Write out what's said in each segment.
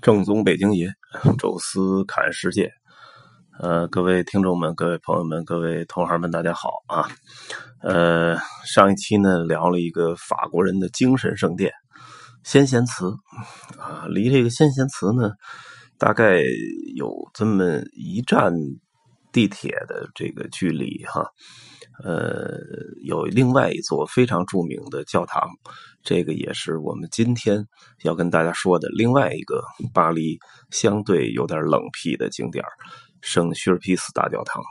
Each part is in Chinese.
正宗北京爷，宙斯看世界。呃，各位听众们、各位朋友们、各位同行们，大家好啊！呃，上一期呢聊了一个法国人的精神圣殿——先贤祠啊，离这个先贤祠呢，大概有这么一站地铁的这个距离哈。呃，有另外一座非常著名的教堂，这个也是我们今天要跟大家说的另外一个巴黎相对有点冷僻的景点圣叙尔皮斯大教堂。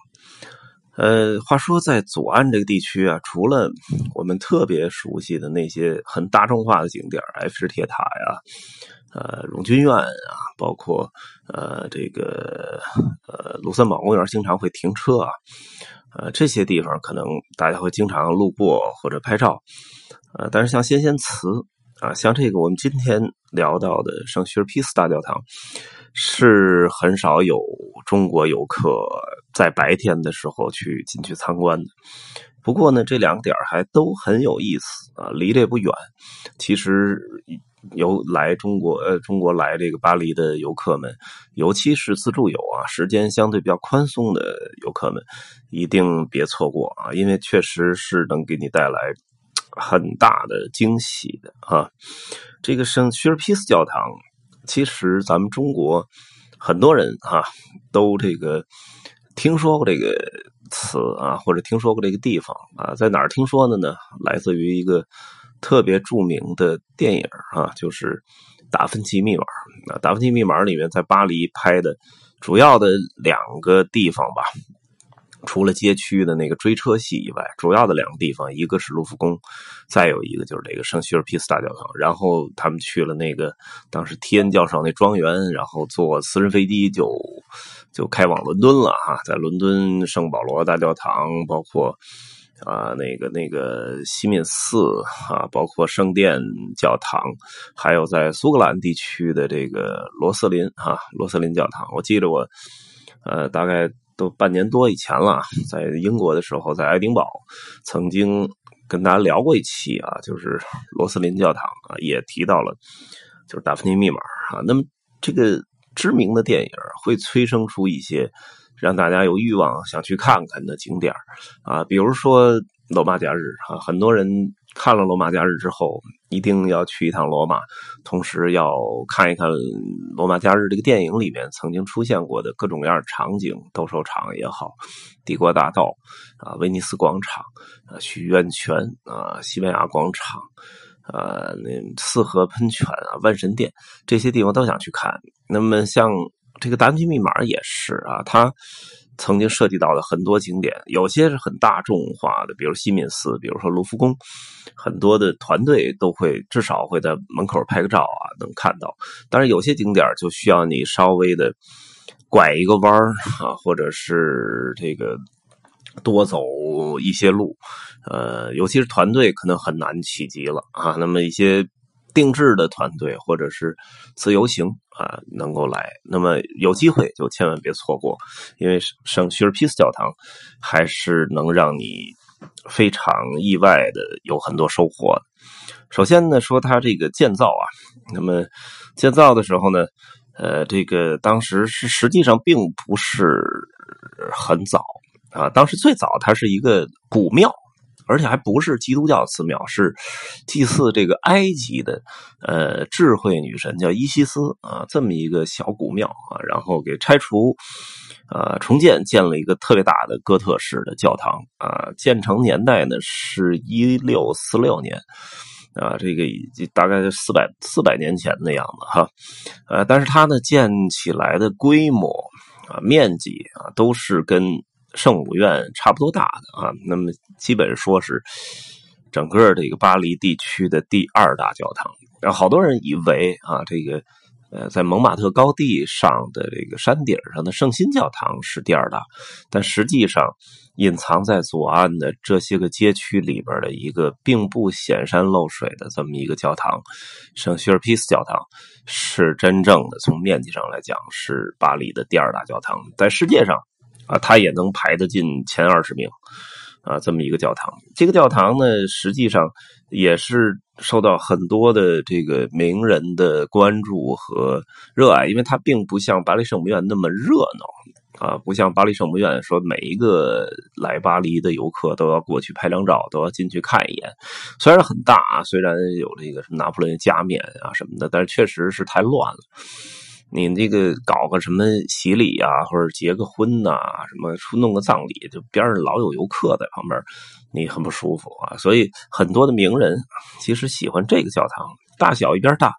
呃，话说在左岸这个地区啊，除了我们特别熟悉的那些很大众化的景点埃菲尔铁塔呀，呃，荣军院啊，包括呃这个呃卢森堡公园经常会停车啊。呃，这些地方可能大家会经常路过或者拍照，呃，但是像先贤祠啊，像这个我们今天聊到的圣叙尔皮斯大教堂，是很少有中国游客在白天的时候去进去参观的。不过呢，这两点还都很有意思啊，离这不远，其实。由来中国呃，中国来这个巴黎的游客们，尤其是自助游啊，时间相对比较宽松的游客们，一定别错过啊，因为确实是能给你带来很大的惊喜的啊。这个圣叙尔皮斯教堂，其实咱们中国很多人哈都这个听说过这个词啊，或者听说过这个地方啊，在哪儿听说的呢？来自于一个。特别著名的电影啊，就是《达芬奇密码》。那《达芬奇密码》里面在巴黎拍的主要的两个地方吧，除了街区的那个追车戏以外，主要的两个地方，一个是卢浮宫，再有一个就是这个圣希尔皮斯大教堂。然后他们去了那个当时提恩教授那庄园，然后坐私人飞机就就开往伦敦了哈，在伦敦圣保罗大教堂，包括。啊，那个那个西敏寺啊，包括圣殿教堂，还有在苏格兰地区的这个罗斯林啊，罗斯林教堂。我记得我，呃，大概都半年多以前了，在英国的时候，在爱丁堡曾经跟大家聊过一期啊，就是罗斯林教堂啊，也提到了就是达芬奇密码啊。那么这个知名的电影会催生出一些。让大家有欲望想去看看的景点啊，比如说罗马假日啊，很多人看了罗马假日之后，一定要去一趟罗马，同时要看一看罗马假日这个电影里面曾经出现过的各种各样场景，斗兽场也好，帝国大道啊，威尼斯广场啊，许愿泉啊，西班牙广场啊，那四合喷泉啊，万神殿这些地方都想去看。那么像。这个达芬奇密码也是啊，它曾经涉及到的很多景点，有些是很大众化的，比如西敏寺，比如说卢浮宫，很多的团队都会至少会在门口拍个照啊，能看到。但是有些景点就需要你稍微的拐一个弯啊，或者是这个多走一些路，呃，尤其是团队可能很难企及了啊。那么一些。定制的团队或者是自由行啊，能够来，那么有机会就千万别错过，因为圣叙尔皮斯教堂还是能让你非常意外的有很多收获。首先呢，说它这个建造啊，那么建造的时候呢，呃，这个当时是实际上并不是很早啊，当时最早它是一个古庙。而且还不是基督教寺庙，是祭祀这个埃及的呃智慧女神叫伊西斯啊，这么一个小古庙啊，然后给拆除啊重建，建了一个特别大的哥特式的教堂啊，建成年代呢是一六四六年啊，这个大概是四百四百年前的样子哈，呃，但是它呢建起来的规模啊面积啊都是跟。圣母院差不多大的啊，那么基本说是整个这个巴黎地区的第二大教堂。然后好多人以为啊，这个呃，在蒙马特高地上的这个山顶上的圣心教堂是第二大，但实际上隐藏在左岸的这些个街区里边的一个并不显山露水的这么一个教堂——圣叙尔皮斯教堂，是真正的从面积上来讲是巴黎的第二大教堂，在世界上。啊，他也能排得进前二十名，啊，这么一个教堂。这个教堂呢，实际上也是受到很多的这个名人的关注和热爱，因为它并不像巴黎圣母院那么热闹啊，不像巴黎圣母院说每一个来巴黎的游客都要过去拍张照，都要进去看一眼。虽然很大啊，虽然有这个什么拿破仑加冕啊什么的，但是确实是太乱了。你这个搞个什么洗礼啊，或者结个婚呐，什么出弄个葬礼，就边上老有游客在旁边，你很不舒服啊。所以很多的名人其实喜欢这个教堂，大小一边大，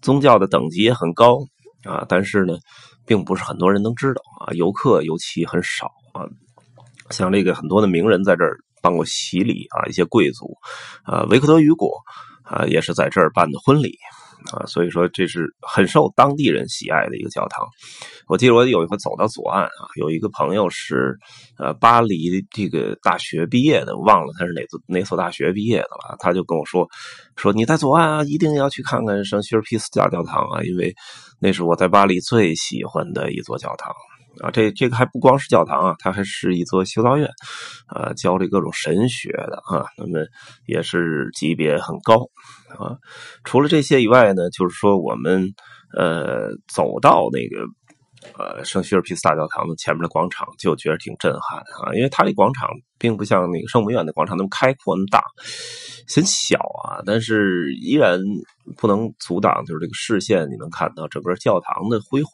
宗教的等级也很高啊。但是呢，并不是很多人能知道啊，游客尤其很少啊。像这个很多的名人在这儿办过洗礼啊，一些贵族啊，维克多·雨果啊，也是在这儿办的婚礼。啊，所以说这是很受当地人喜爱的一个教堂。我记得我有一回走到左岸啊，有一个朋友是呃巴黎这个大学毕业的，忘了他是哪座哪所大学毕业的了。他就跟我说说你在左岸啊，一定要去看看圣西尔皮斯大教堂啊，因为那是我在巴黎最喜欢的一座教堂。啊，这这个还不光是教堂啊，它还是一座修道院，啊，教这各种神学的啊，那么也是级别很高啊。除了这些以外呢，就是说我们呃走到那个呃圣叙尔皮斯大教堂的前面的广场，就觉得挺震撼啊，因为它这广场并不像那个圣母院的广场那么开阔那么大，很小啊，但是依然不能阻挡就是这个视线，你能看到整个教堂的辉煌。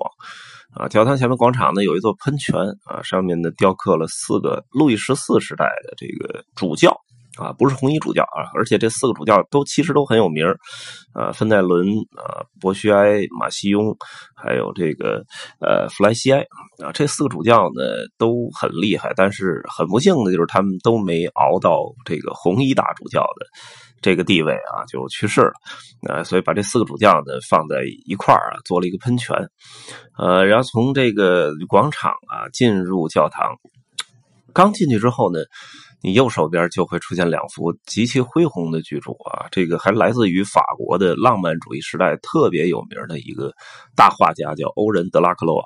啊，教堂前面广场呢有一座喷泉啊，上面呢雕刻了四个路易十四时代的这个主教啊，不是红衣主教啊，而且这四个主教都其实都很有名啊，芬奈伦啊、博须埃、马西雍，还有这个呃弗莱西埃啊，这四个主教呢都很厉害，但是很不幸的就是他们都没熬到这个红衣大主教的。这个地位啊，就去世了，呃，所以把这四个主教呢放在一块儿啊，做了一个喷泉，呃，然后从这个广场啊进入教堂，刚进去之后呢，你右手边就会出现两幅极其恢宏的巨著啊，这个还来自于法国的浪漫主义时代特别有名的一个大画家，叫欧仁·德拉克洛瓦。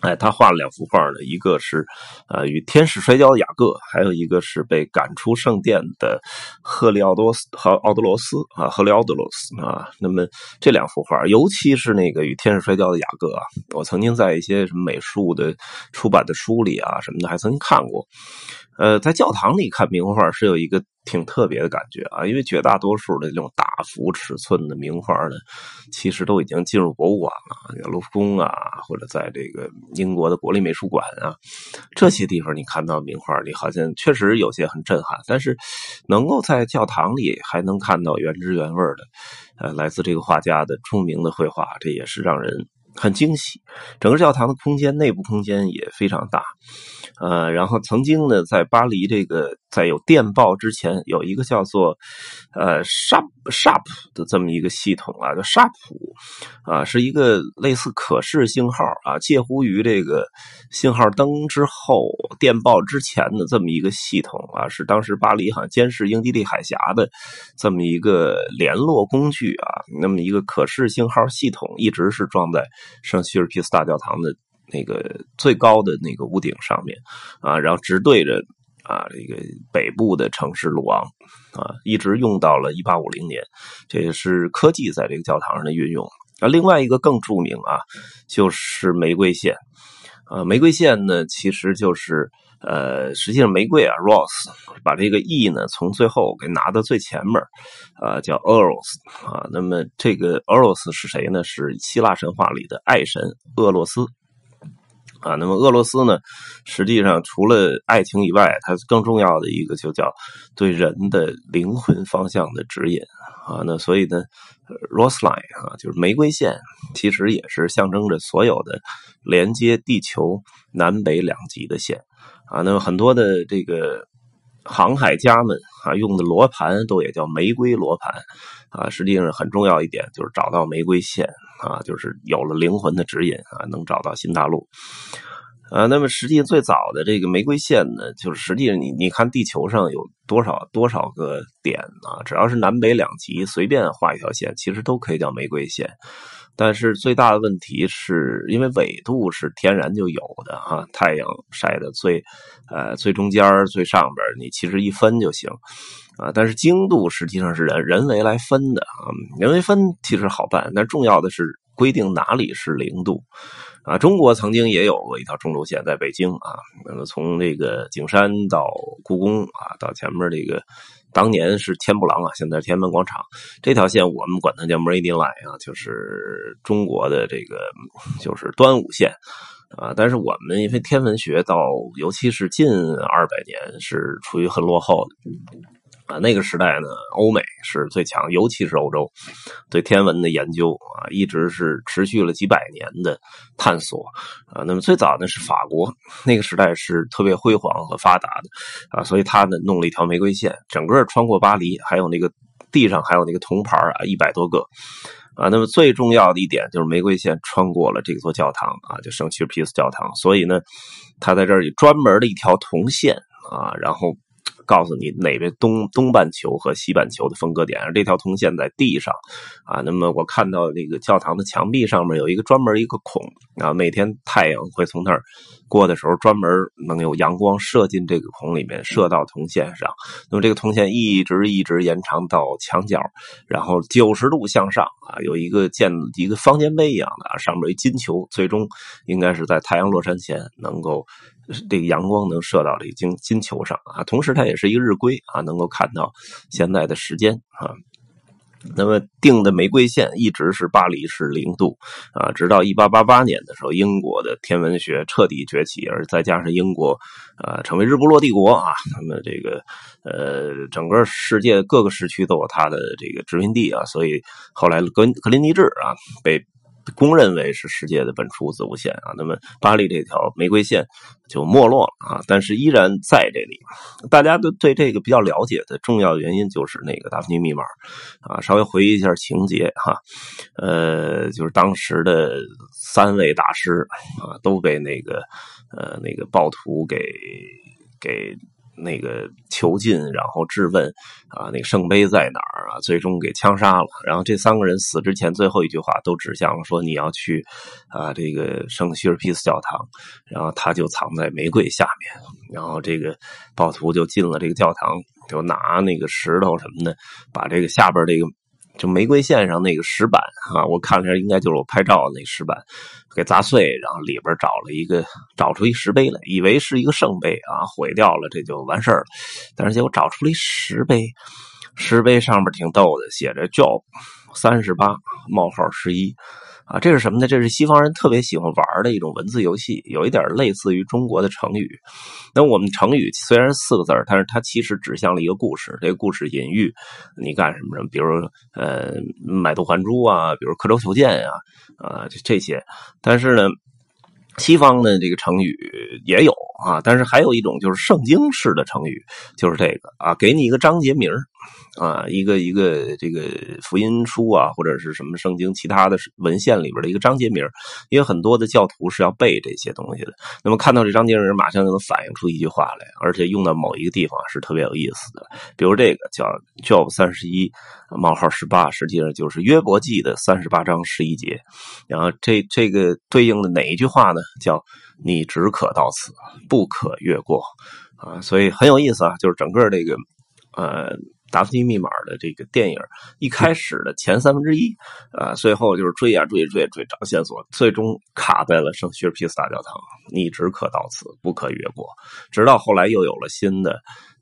哎，他画了两幅画呢，一个是，呃，与天使摔跤的雅各，还有一个是被赶出圣殿的赫利奥多斯和奥德罗斯啊，赫利奥德罗斯啊。那么这两幅画，尤其是那个与天使摔跤的雅各啊，我曾经在一些什么美术的出版的书里啊什么的，还曾经看过。呃，在教堂里看名画是有一个挺特别的感觉啊，因为绝大多数的这种大幅尺寸的名画呢，其实都已经进入博物馆了，卢浮宫啊，或者在这个英国的国立美术馆啊，这些地方你看到名画，你好像确实有些很震撼。但是，能够在教堂里还能看到原汁原味的，呃，来自这个画家的著名的绘画，这也是让人很惊喜。整个教堂的空间，内部空间也非常大。呃，然后曾经呢，在巴黎这个在有电报之前，有一个叫做呃 Sharp Sharp 的这么一个系统啊，叫 Sharp 啊，是一个类似可视信号啊，介乎于这个信号灯之后电报之前的这么一个系统啊，是当时巴黎好像监视英吉利海峡的这么一个联络工具啊，那么一个可视信号系统一直是装在圣叙尔皮斯大教堂的。那个最高的那个屋顶上面，啊，然后直对着啊这个北部的城市鲁昂，啊，一直用到了一八五零年，这也是科技在这个教堂上的运用。啊，另外一个更著名啊，就是玫瑰线，啊，玫瑰线呢，其实就是呃，实际上玫瑰啊，rose，把这个 e 呢从最后给拿到最前面，啊，叫 eros，啊，那么这个 eros 是谁呢？是希腊神话里的爱神厄洛斯。啊，那么俄罗斯呢？实际上除了爱情以外，它更重要的一个就叫对人的灵魂方向的指引啊。那所以呢，Roseline 啊，就是玫瑰线，其实也是象征着所有的连接地球南北两极的线啊。那么很多的这个航海家们啊用的罗盘都也叫玫瑰罗盘啊。实际上很重要一点就是找到玫瑰线。啊，就是有了灵魂的指引啊，能找到新大陆。啊，那么实际最早的这个玫瑰线呢，就是实际上你你看地球上有多少多少个点啊，只要是南北两极，随便画一条线，其实都可以叫玫瑰线。但是最大的问题是因为纬度是天然就有的啊，太阳晒的最呃最中间最上边，你其实一分就行啊。但是经度实际上是人人为来分的啊，人为分其实好办，但重要的是规定哪里是零度。啊，中国曾经也有过一条中轴线，在北京啊，那么从这个景山到故宫啊，到前面这个当年是天不廊啊，现在天安门广场这条线，我们管它叫 Meridian Line 啊，就是中国的这个就是端午线啊。但是我们因为天文学到，尤其是近二百年是处于很落后的。啊，那个时代呢，欧美是最强，尤其是欧洲，对天文的研究啊，一直是持续了几百年的探索啊。那么最早呢是法国，那个时代是特别辉煌和发达的啊，所以他呢弄了一条玫瑰线，整个穿过巴黎，还有那个地上还有那个铜牌啊，一百多个啊。那么最重要的一点就是玫瑰线穿过了这座教堂啊，就圣西尔皮斯教堂，所以呢，他在这儿有专门的一条铜线啊，然后。告诉你哪边东东半球和西半球的分割点，这条铜线在地上啊。那么我看到那个教堂的墙壁上面有一个专门一个孔啊，每天太阳会从那儿过的时候，专门能有阳光射进这个孔里面，射到铜线上。那么这个铜线一直一直延长到墙角，然后九十度向上啊，有一个建一个方尖碑一样的啊，上面有一金球，最终应该是在太阳落山前能够。这个阳光能射到这个金金球上啊，同时它也是一个日晷啊，能够看到现在的时间啊。那么定的玫瑰线一直是巴黎是零度啊，直到一八八八年的时候，英国的天文学彻底崛起，而再加上英国啊成为日不落帝国啊，那么这个呃整个世界各个时区都有它的这个殖民地啊，所以后来格格林尼治啊被。公认为是世界的本初子午线啊，那么巴黎这条玫瑰线就没落了啊，但是依然在这里。大家都对这个比较了解的重要原因就是那个达芬奇密码啊，稍微回忆一下情节哈，呃，就是当时的三位大师啊都被那个呃那个暴徒给给。那个囚禁，然后质问，啊，那个圣杯在哪儿啊？最终给枪杀了。然后这三个人死之前最后一句话都指向了说你要去啊，这个圣希尔皮斯教堂。然后他就藏在玫瑰下面。然后这个暴徒就进了这个教堂，就拿那个石头什么的，把这个下边这个。就玫瑰线上那个石板啊，我看了一下，应该就是我拍照的那石板，给砸碎，然后里边找了一个，找出一石碑来，以为是一个圣碑啊，毁掉了，这就完事儿了。但是结果找出了一石碑，石碑上面挺逗的，写着 “Job 三十八冒号十一”。啊，这是什么呢？这是西方人特别喜欢玩的一种文字游戏，有一点类似于中国的成语。那我们成语虽然四个字但是它其实指向了一个故事。这个故事隐喻你干什么什么，比如呃买椟还珠啊，比如刻舟求剑呀，啊这些。但是呢，西方的这个成语也有啊，但是还有一种就是圣经式的成语，就是这个啊，给你一个章节名啊，一个一个这个福音书啊，或者是什么圣经其他的文献里边的一个章节名，因为很多的教徒是要背这些东西的。那么看到这章节名，马上就能反映出一句话来，而且用到某一个地方是特别有意思的。比如这个叫 Job 三十一冒号十八，实际上就是约伯记的三十八章十一节。然后这这个对应的哪一句话呢？叫你只可到此，不可越过啊。所以很有意思啊，就是整个这个呃。达芬奇密码的这个电影一开始的前三分之一，啊，最后就是追啊追追追找线索，最终卡在了圣叙尔皮斯大教堂，你只可到此，不可越过。直到后来又有了新的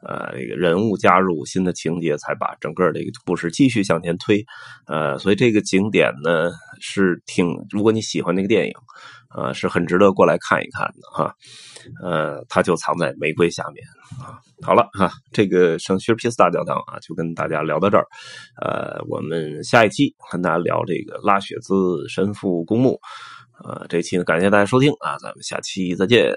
呃这个人物加入，新的情节，才把整个这个故事继续向前推。呃，所以这个景点呢是挺，如果你喜欢那个电影。啊，是很值得过来看一看的哈，呃，它就藏在玫瑰下面啊。好了哈，这个圣薛皮斯大教堂啊，就跟大家聊到这儿。呃，我们下一期跟大家聊这个拉雪兹神父公墓。呃，这期呢，感谢大家收听啊，咱们下期再见。